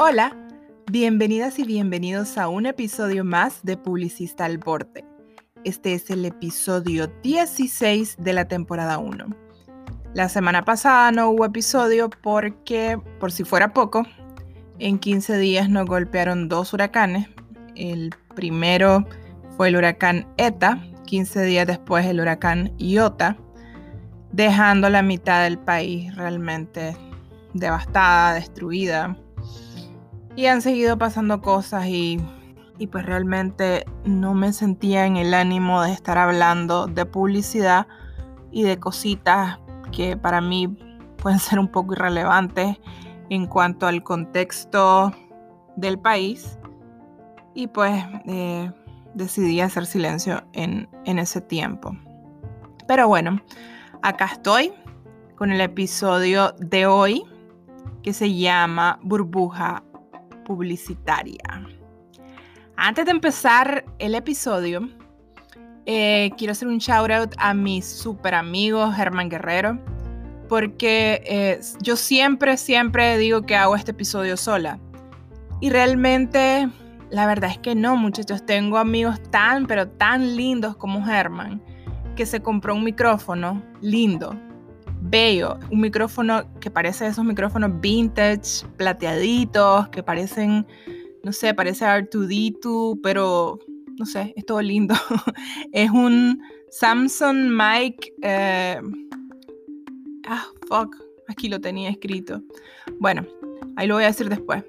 Hola, bienvenidas y bienvenidos a un episodio más de Publicista al Borde. Este es el episodio 16 de la temporada 1. La semana pasada no hubo episodio porque, por si fuera poco, en 15 días nos golpearon dos huracanes. El primero fue el huracán ETA, 15 días después el huracán Iota, dejando la mitad del país realmente devastada, destruida y han seguido pasando cosas y, pues realmente no me sentía en el ánimo de estar hablando de publicidad y de cositas que para mí pueden ser un poco irrelevantes en cuanto al contexto del país. Y pues eh, decidí hacer silencio en, en ese tiempo. Pero bueno, acá estoy con el episodio de hoy que se llama Burbuja publicitaria. Antes de empezar el episodio, eh, quiero hacer un shout out a mi super amigo Germán Guerrero, porque eh, yo siempre, siempre digo que hago este episodio sola. Y realmente, la verdad es que no, muchachos, tengo amigos tan, pero tan lindos como Germán, que se compró un micrófono lindo, bello, un micrófono que parece esos micrófonos vintage, plateaditos, que parecen, no sé, parece R2D2, pero no sé, es todo lindo. es un Samsung Mic. Eh, ah, fuck, aquí lo tenía escrito. Bueno, ahí lo voy a decir después.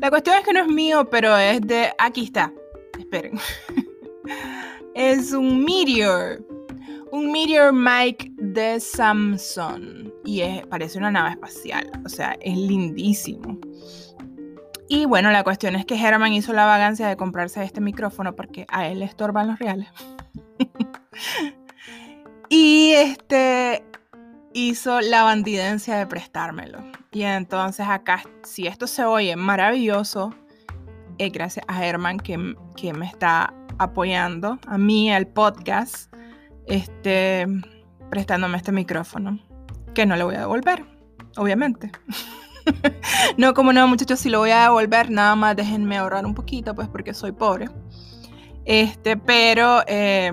La cuestión es que no es mío, pero es de. Aquí está. Esperen. es un Meteor un Meteor Mic de Samsung y parece una nave espacial, o sea, es lindísimo. Y bueno, la cuestión es que Herman hizo la vagancia de comprarse este micrófono porque a él le estorban los reales. y este hizo la bandidencia de prestármelo. Y entonces acá, si esto se oye maravilloso, es gracias a Herman que, que me está apoyando, a mí, al podcast este, prestándome este micrófono, que no le voy a devolver, obviamente. no, como no, muchachos, si lo voy a devolver, nada más déjenme ahorrar un poquito, pues porque soy pobre. Este, pero eh,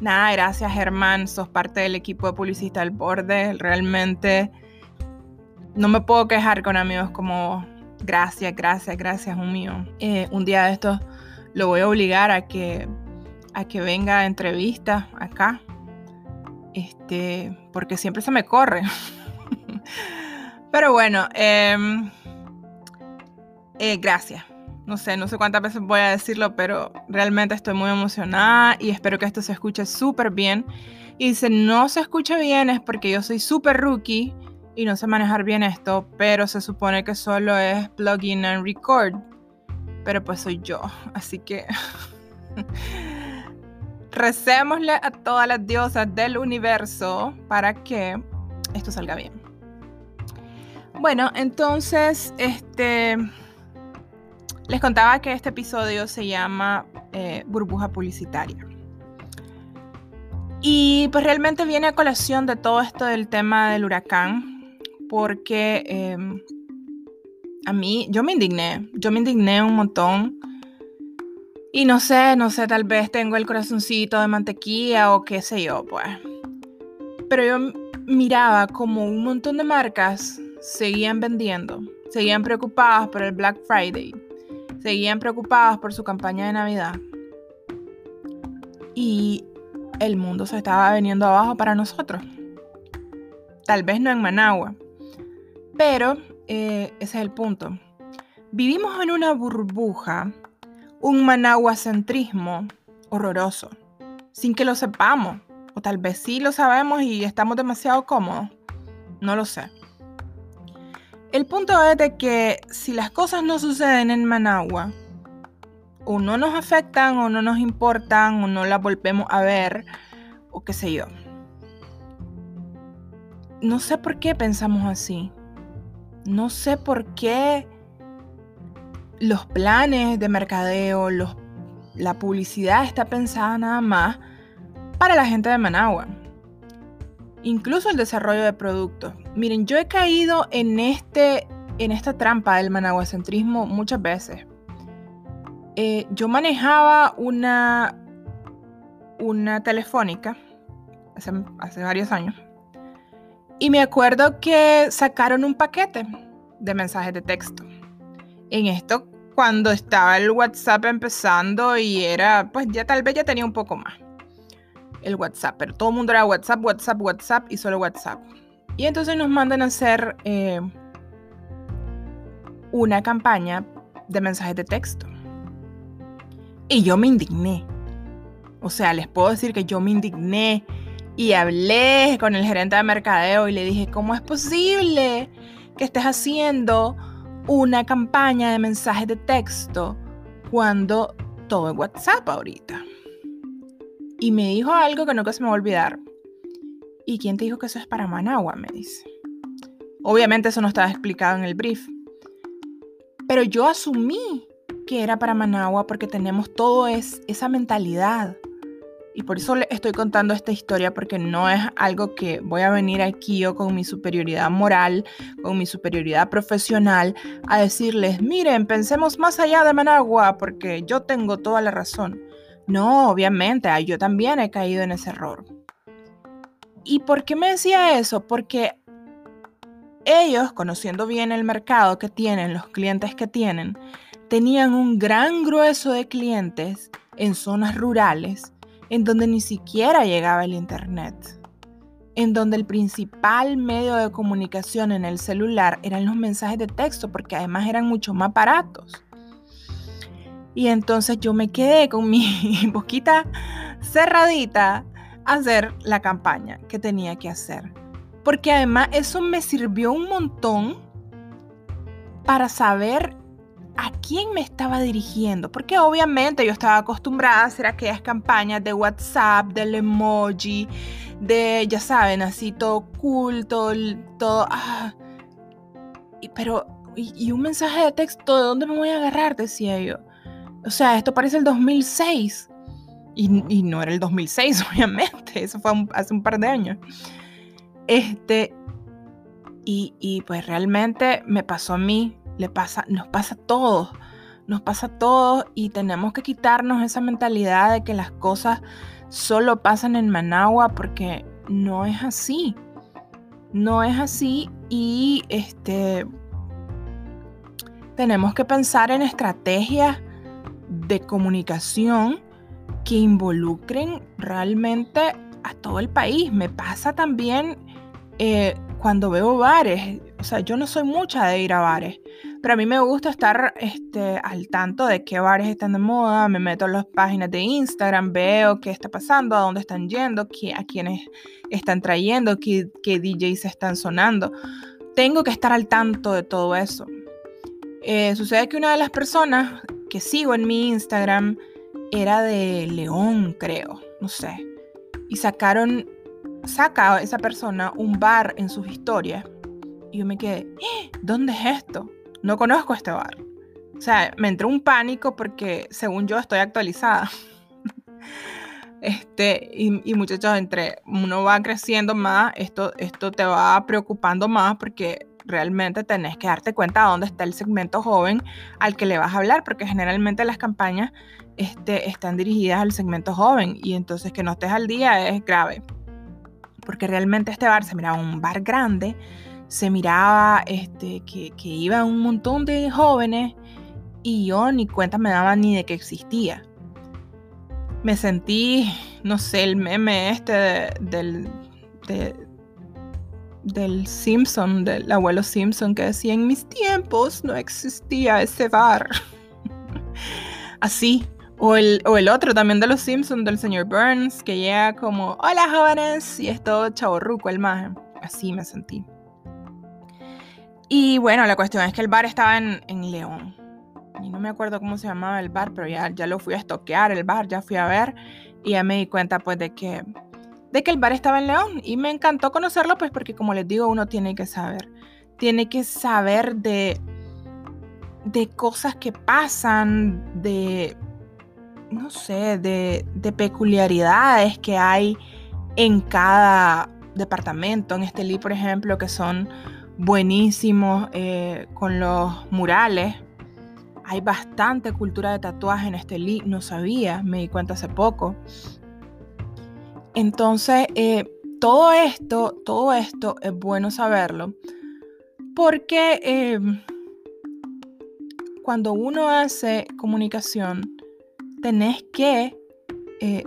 nada, gracias Germán, sos parte del equipo de Publicista al Borde. Realmente no me puedo quejar con amigos como gracias, gracias, gracias, un mío. Eh, un día de estos lo voy a obligar a que a que venga a entrevista acá. Este, porque siempre se me corre. Pero bueno, em, eh, gracias. No sé, no sé cuántas veces voy a decirlo, pero realmente estoy muy emocionada y espero que esto se escuche súper bien. Y si no se escucha bien es porque yo soy súper rookie y no sé manejar bien esto, pero se supone que solo es plugin and record. Pero pues soy yo, así que recémosle a todas las diosas del universo para que esto salga bien. Bueno, entonces, este, les contaba que este episodio se llama eh, Burbuja Publicitaria. Y pues realmente viene a colación de todo esto del tema del huracán, porque em, a mí, yo me indigné, yo me indigné un montón y no sé, no sé, tal vez tengo el corazoncito de mantequilla o qué sé yo, pues. Pero yo miraba como un montón de marcas seguían vendiendo, seguían preocupadas por el Black Friday, seguían preocupadas por su campaña de Navidad. Y el mundo se estaba veniendo abajo para nosotros. Tal vez no en Managua, pero eh, ese es el punto. Vivimos en una burbuja un managuacentrismo horroroso, sin que lo sepamos, o tal vez sí lo sabemos y estamos demasiado cómodos, no lo sé. El punto es de que si las cosas no suceden en Managua, o no nos afectan, o no nos importan, o no las volvemos a ver, o qué sé yo. No sé por qué pensamos así. No sé por qué los planes de mercadeo, la publicidad está pensada nada más para la gente de Managua. Incluso el desarrollo de productos. Miren, yo he caído en este en esta trampa del managuacentrismo muchas veces. Eh, yo manejaba una, una telefónica hace, hace varios años y me acuerdo que sacaron un paquete de mensajes de texto. En esto cuando estaba el WhatsApp empezando y era, pues ya tal vez ya tenía un poco más el WhatsApp, pero todo el mundo era WhatsApp, WhatsApp, WhatsApp y solo WhatsApp. Y entonces nos mandan a hacer eh, una campaña de mensajes de texto. Y yo me indigné. O sea, les puedo decir que yo me indigné y hablé con el gerente de mercadeo y le dije, ¿cómo es posible que estés haciendo una campaña de mensajes de texto cuando todo es WhatsApp ahorita? Y me dijo algo que nunca se me va a olvidar. ¿Y quién te dijo que eso es para Managua? Me dice. Obviamente eso no estaba explicado en el brief. Pero yo asumí que era para Managua porque tenemos todo es, esa mentalidad. Y por eso le estoy contando esta historia porque no es algo que voy a venir aquí yo con mi superioridad moral, con mi superioridad profesional, a decirles, miren, pensemos más allá de Managua porque yo tengo toda la razón. No, obviamente, yo también he caído en ese error. ¿Y por qué me decía eso? Porque ellos, conociendo bien el mercado que tienen, los clientes que tienen, tenían un gran grueso de clientes en zonas rurales en donde ni siquiera llegaba el Internet, en donde el principal medio de comunicación en el celular eran los mensajes de texto, porque además eran mucho más baratos. Y entonces yo me quedé con mi boquita cerradita a hacer la campaña que tenía que hacer. Porque además eso me sirvió un montón para saber a quién me estaba dirigiendo. Porque obviamente yo estaba acostumbrada a hacer aquellas campañas de WhatsApp, del emoji, de, ya saben, así todo cool, todo... Ah. pero, y, y un mensaje de texto, ¿de dónde me voy a agarrar? Decía yo. O sea, esto parece el 2006. Y, no era el 2006, obviamente. Eso fue hace un par de años. Este, y, pues realmente me pasó a mí, le pasa, nos pasa a todos, nos pasa a todos y tenemos que quitarnos esa mentalidad de que las cosas solo pasan en Managua porque no es así. No es así y este tenemos que pensar en estrategias de comunicación que involucren realmente a todo el país. Me pasa también eh, cuando veo bares, o sea, yo no soy mucha de ir a bares, pero a mí me gusta estar este, al tanto de qué bares están de moda, me meto en las páginas de Instagram, veo qué está pasando, a dónde están yendo, a quiénes están trayendo, qué, qué DJs están sonando. Tengo que estar al tanto de todo eso. Eh, sucede que una de las personas que sigo en mi Instagram era de León, creo, no sé. Y sacaron, saca esa persona un bar en sus historias. Y yo me quedé, ¡Eh! ¿dónde es esto? No conozco este bar. O sea, me entró un pánico porque según yo estoy actualizada. Este, y, muchachos, entre uno va creciendo más, esto, esto te va preocupando más porque realmente tenés que darte cuenta de dónde está el segmento joven al que le vas a hablar, porque generalmente las campañas este, están dirigidas al segmento joven y entonces que no estés al día es grave. Porque realmente este bar se miraba un bar grande, se miraba este, que, iba un montón de jóvenes y yo ni cuenta me daba ni de que existía. Me sentí, no sé, el meme este del, de, del Simpson, del abuelo Simpson, que decía, en mis tiempos no existía ese bar. Así. O el, o el, otro también de los Simpsons, del señor Burns, que llega como, hola jóvenes, y es todo chaborruco el maje. Así me sentí. Y bueno, la cuestión es que el bar estaba en, en León. Y no me acuerdo cómo se llamaba el bar, pero ya, ya lo fui a estoquear el bar, ya fui a ver. Y ya me di cuenta pues de que de que el bar estaba en León. Y me encantó conocerlo pues porque como les digo uno tiene que saber, tiene que saber de, de cosas que pasan, de, no sé, de, de peculiaridades que hay en cada departamento, en este Estelí por ejemplo, que son buenísimos eh, con los murales. Hay bastante cultura de tatuaje en este link, no sabía, me di cuenta hace poco. Entonces, eh, todo esto, todo esto es bueno saberlo, porque em, cuando uno hace comunicación, tenés que eh,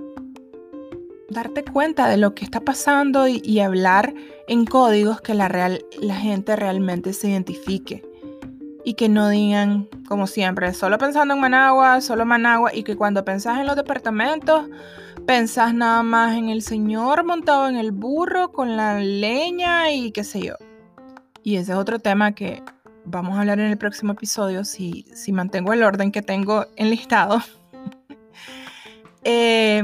darte cuenta de lo que está pasando y, hablar en códigos que la, real, la gente realmente se identifique y que no digan, como siempre, solo pensando en Managua, solo Managua, y que cuando pensás en los departamentos, pensás nada más en el señor montado en el burro con la leña y qué sé yo. Y ese es otro tema que vamos a hablar en el próximo episodio si, si mantengo el orden que tengo enlistado. eh,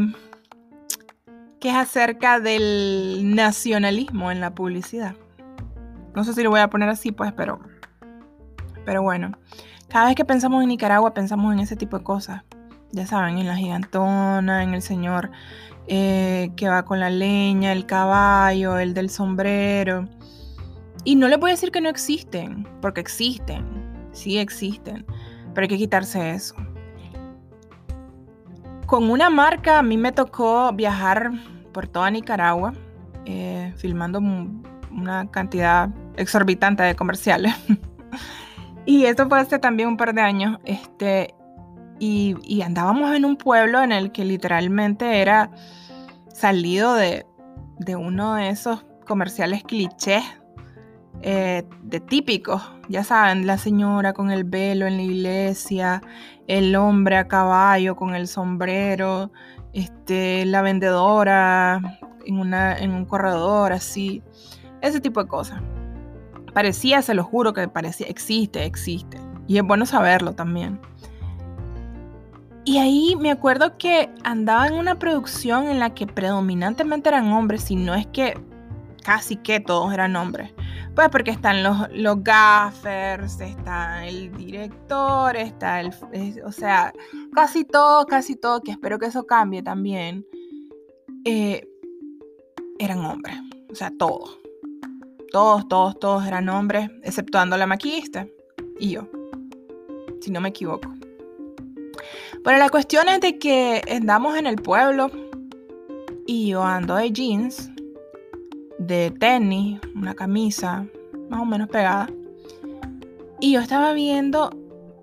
que es acerca del nacionalismo en la publicidad. No sé si lo voy a poner así, pues, pero, pero bueno. Cada vez que pensamos en Nicaragua, pensamos en ese tipo de cosas. Ya saben, en la gigantona, en el señor eh, que va con la leña, el caballo, el del sombrero. Y no le voy a decir que no existen, porque existen, sí existen, pero hay que quitarse eso. Con una marca a mí me tocó viajar por toda Nicaragua, eh, filmando una cantidad exorbitante de comerciales. y esto fue hace también un par de años. Este, y, andábamos en un pueblo en el que literalmente era salido de, de uno de esos comerciales clichés eh, de típicos, ya saben, la señora con el velo en la iglesia, el hombre a caballo con el sombrero, este, la vendedora en, una, en un corredor, así, ese tipo de cosas. Parecía, se lo juro que parecía, existe, existe. Y es bueno saberlo también. Y ahí me acuerdo que andaba en una producción en la que predominantemente eran hombres, y no es que casi que todos eran hombres. Pues porque están los, los gaffers, está el director, está el... o sea, casi todo, casi todo, que espero que eso cambie también, eh, eran hombres. O sea, todos. Todos, todos, todos eran hombres, exceptuando la maquillista y yo, si no me equivoco. Pero la cuestión es de que andamos en el pueblo y yo ando de jeans de tenis, una camisa más o menos pegada. Y yo estaba viendo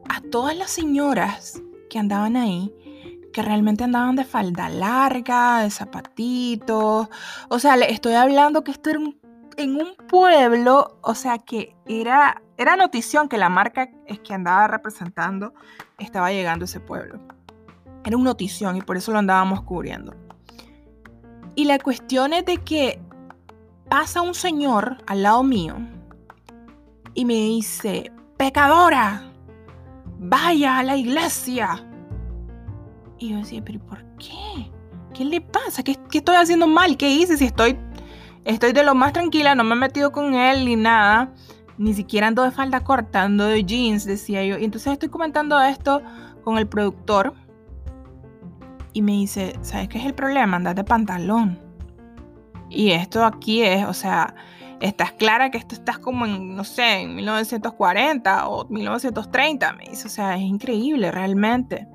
a todas las señoras que andaban ahí, que realmente andaban de falda larga, de zapatitos. O sea, le estoy hablando que esto era en un pueblo, o sea, que era, era notición que la marca es que andaba representando estaba llegando a ese pueblo. Era una notición y por eso lo andábamos cubriendo. Y la cuestión es de que pasa un señor al lado mío y me dice, pecadora, vaya a la iglesia. Y yo decía, pero ¿por qué? ¿Qué le pasa? ¿Qué, estoy haciendo mal? ¿Qué hice? Si estoy, estoy de lo más tranquila, no me he metido con él ni nada. Ni siquiera ando de falda corta, ando de jeans, decía yo. Y entonces estoy comentando esto con el productor. Y me dice, ¿sabes qué es el problema? Andar de pantalón. Y esto aquí es, o sea, estás clara que esto estás como en, no sé, en 1940 o 1930, me dice, o sea, es increíble realmente.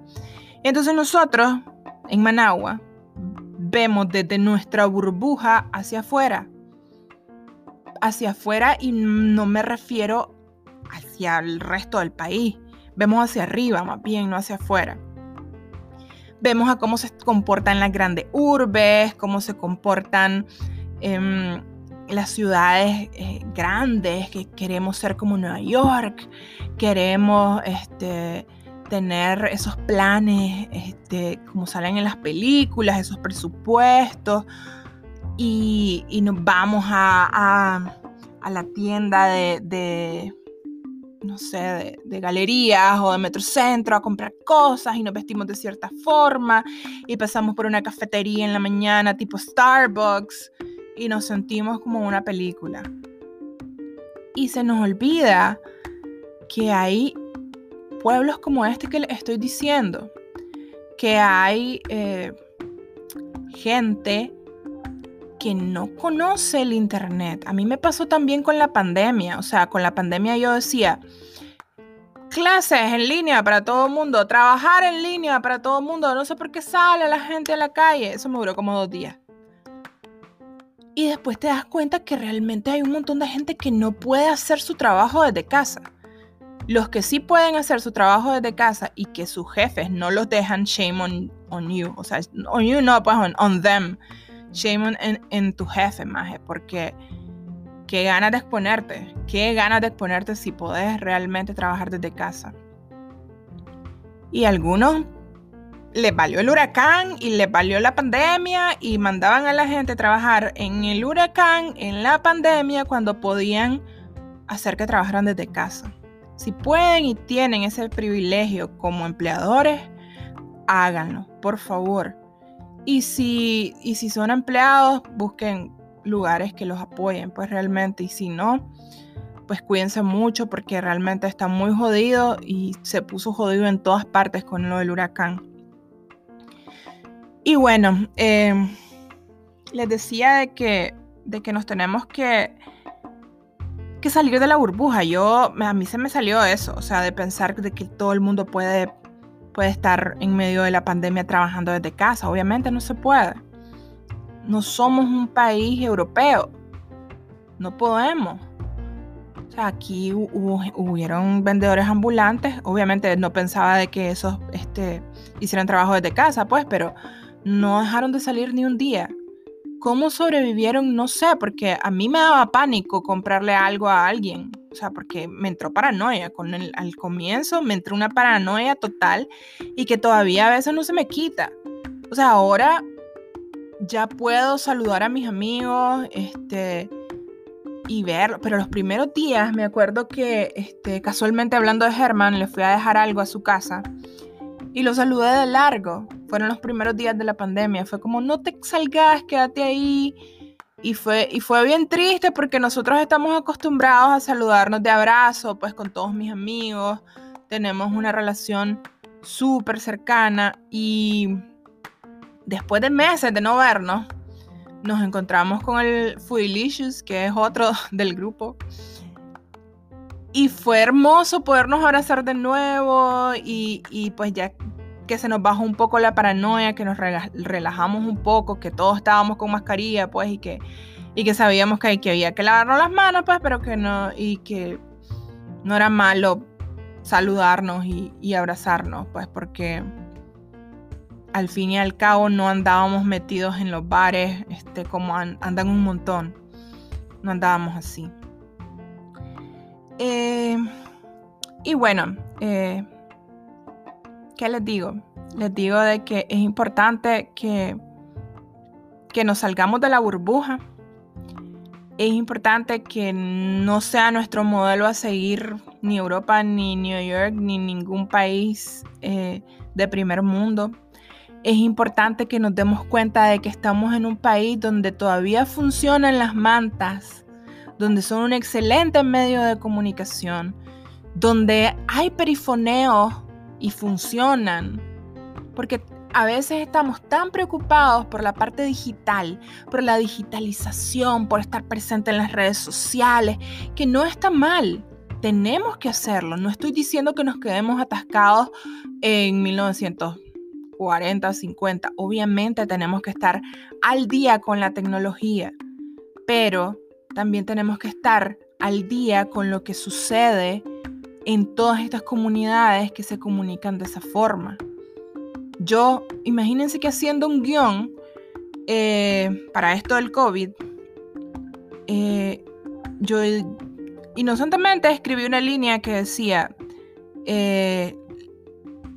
Entonces nosotros, en Managua, vemos desde nuestra burbuja hacia afuera. Hacia afuera y no me refiero hacia el resto del país. Vemos hacia arriba, más bien, no hacia afuera. Vemos a cómo se comportan las grandes urbes, cómo se comportan em, las ciudades eh, grandes, que queremos ser como Nueva York, queremos este, tener esos planes este, como salen en las películas, esos presupuestos, y, nos vamos a, la tienda de no sé, de, galerías o de Metrocentro a comprar cosas y nos vestimos de cierta forma y pasamos por una cafetería en la mañana tipo Starbucks y nos sentimos como una película. Y se nos olvida que hay pueblos como este que les estoy diciendo, que hay eh, gente que no conoce el Internet. A mí me pasó también con la pandemia. O sea, con la pandemia yo decía, clases en línea para todo el mundo, trabajar en línea para todo el mundo. No sé por qué sale la gente a la calle. Eso me duró como dos días. Y después te das cuenta que realmente hay un montón de gente que no puede hacer su trabajo desde casa. Los que sí pueden hacer su trabajo desde casa y que sus jefes no los dejan, shame on, on you. O sea, on you no, pues on, them. Shame on, en, tu jefe, maje, porque qué ganas de exponerte. Qué ganas de exponerte si podés realmente trabajar desde casa. Y algunos les valió el huracán y les valió la pandemia y mandaban a la gente a trabajar en el huracán, en la pandemia, cuando podían hacer que trabajaran desde casa. Si pueden y tienen ese privilegio como empleadores, háganlo, por favor. Y si, y si son empleados, busquen lugares que los apoyen, pues realmente. Y si no, pues cuídense mucho porque realmente está muy jodido y se puso jodido en todas partes con lo del huracán. Y bueno, em, les decía de que, de que nos tenemos que, que salir de la burbuja. Yo, a mí se me salió eso, o sea, de pensar de que todo el mundo puede, puede estar en medio de la pandemia trabajando desde casa. Obviamente no se puede. No somos un país europeo. No podemos. O sea, aquí hubieron vendedores ambulantes. Obviamente no pensaba de que esos este, hicieran trabajo desde casa, pues, pero no dejaron de salir ni un día. ¿Cómo sobrevivieron? No sé, porque a mí me daba pánico comprarle algo a alguien. O sea, porque me entró paranoia. Con el, al comienzo me entró una paranoia total y que todavía a veces no se me quita. O sea, ahora ya puedo saludar a mis amigos, este, y verlo. Pero los primeros días me acuerdo que, este, casualmente hablando de Germán, le fui a dejar algo a su casa y lo saludé de largo. Fueron los primeros días de la pandemia. Fue como, no te salgas, quédate ahí. Y fue, y fue bien triste porque nosotros estamos acostumbrados a saludarnos de abrazo, pues con todos mis amigos. Tenemos una relación súper cercana y después de meses de no vernos, nos encontramos con el Foodilicious, que es otro del grupo. Y fue hermoso podernos abrazar de nuevo y, y pues ya que se nos bajó un poco la paranoia, que nos relajamos un poco, que todos estábamos con mascarilla, pues, y que, y que sabíamos que, que había que lavarnos las manos, pues, pero que no, y que no era malo saludarnos y, y abrazarnos, pues, porque al fin y al cabo no andábamos metidos en los bares, este, como andan un montón. No andábamos así. Eh, y bueno, eh, ¿qué les digo? Les digo de que es importante que, que nos salgamos de la burbuja. Es importante que no sea nuestro modelo a seguir ni Europa, ni New York, ni ningún país eh, de primer mundo. Es importante que nos demos cuenta de que estamos en un país donde todavía funcionan las mantas, donde son un excelente medio de comunicación, donde hay perifoneos y funcionan. Porque a veces estamos tan preocupados por la parte digital, por la digitalización, por estar presente en las redes sociales, que no está mal. Tenemos que hacerlo. No estoy diciendo que nos quedemos atascados en 1940, 50. Obviamente tenemos que estar al día con la tecnología, pero también tenemos que estar al día con lo que sucede en todas estas comunidades que se comunican de esa forma. Yo, imagínense que haciendo un guion eh, para esto del COVID, eh, yo inocentemente escribí una línea que decía, eh,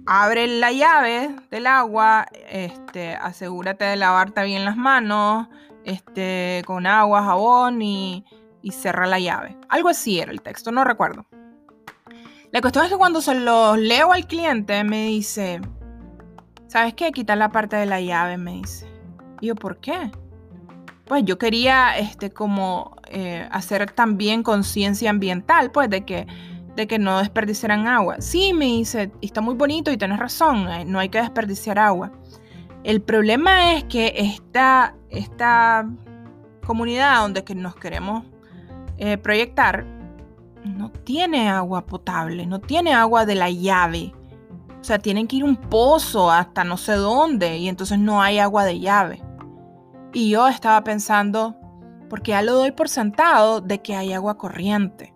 abre la llave del agua, este, asegúrate de lavarte bien las manos, este, con agua, jabón y, y cerra la llave. Algo así era el texto, no recuerdo. La cuestión es que cuando se lo leo al cliente me dice, ¿sabes qué? Quitar la parte de la llave, me dice. Y yo, ¿por qué? Pues yo quería, este, como eh, hacer también conciencia ambiental, pues de que, de que no desperdiciaran agua. Sí, me dice, está muy bonito y tienes razón, eh, no hay que desperdiciar agua. El problema es que esta, esta comunidad donde que nos queremos eh, proyectar no tiene agua potable, no tiene agua de la llave. O sea, tienen que ir un pozo hasta no sé dónde y entonces no hay agua de llave. Y yo estaba pensando, porque ya lo doy por sentado de que hay agua corriente.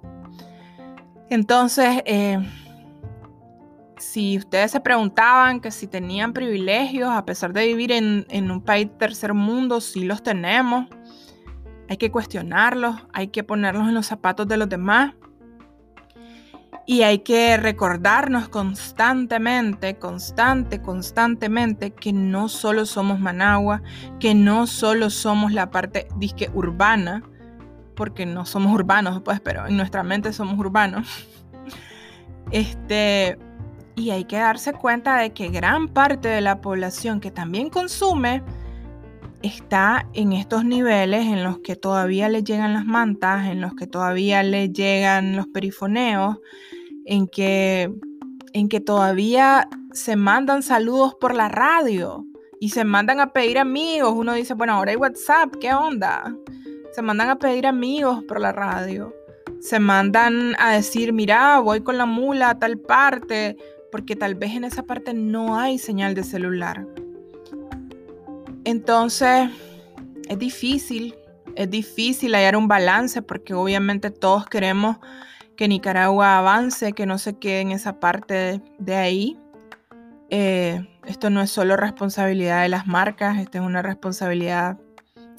Entonces, eh, si ustedes se preguntaban que si tenían privilegios a pesar de vivir en, en un país tercer mundo, sí los tenemos. Hay que cuestionarlos, hay que ponerlos en los zapatos de los demás. Y hay que recordarnos constantemente, constante, constantemente que no solo somos Managua, que no solo somos la parte disque urbana, porque no somos urbanos, pues, pero en nuestra mente somos urbanos. Este, y hay que darse cuenta de que gran parte de la población que también consume está en estos niveles en los que todavía le llegan las mantas, en los que todavía le llegan los perifoneos, en que, en que todavía se mandan saludos por la radio y se mandan a pedir amigos. Uno dice, bueno, ahora hay WhatsApp, ¿qué onda? Se mandan a pedir amigos por la radio. Se mandan a decir, mira, voy con la mula a tal parte, porque tal vez en esa parte no hay señal de celular. Entonces, es difícil, es difícil hallar un balance porque obviamente todos queremos que Nicaragua avance, que no se quede en esa parte de, ahí. Eh, esto no es solo responsabilidad de las marcas, esta es una responsabilidad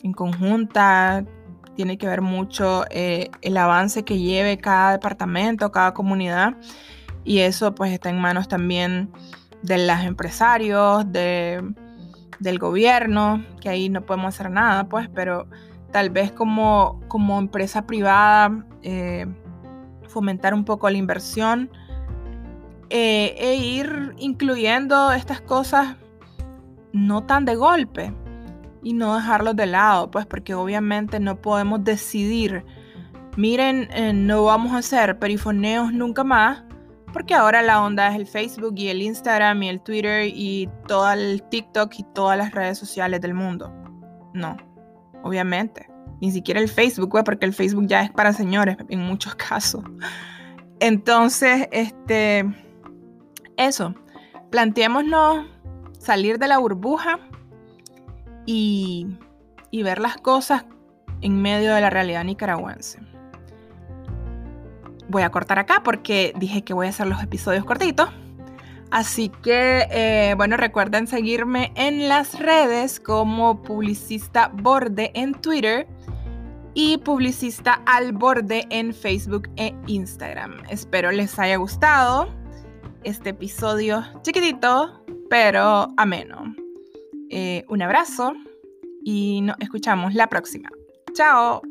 en conjunta, tiene que ver mucho eh, el avance que lleve cada departamento, cada comunidad, y eso pues está en manos también de los empresarios, de del gobierno, que ahí no podemos hacer nada, pues, pero tal vez como, como empresa privada eh, fomentar un poco la inversión eh, e ir incluyendo estas cosas no tan de golpe y no dejarlos de lado, pues porque obviamente no podemos decidir, miren, eh, no vamos a hacer perifoneos nunca más, porque ahora la onda es el Facebook y el Instagram y el Twitter y todo el TikTok y todas las redes sociales del mundo. No, obviamente. Ni siquiera el Facebook, porque el Facebook ya es para señores en muchos casos. Entonces, este, eso, planteémonos salir de la burbuja y, y ver las cosas en medio de la realidad nicaragüense voy a cortar acá porque dije que voy a hacer los episodios cortitos. Así que, eh, bueno, recuerden seguirme en las redes como Publicista Borde en Twitter y Publicista al Borde en Facebook e Instagram. Espero les haya gustado este episodio chiquitito, pero ameno. Eh, un abrazo y nos escuchamos la próxima. Chao.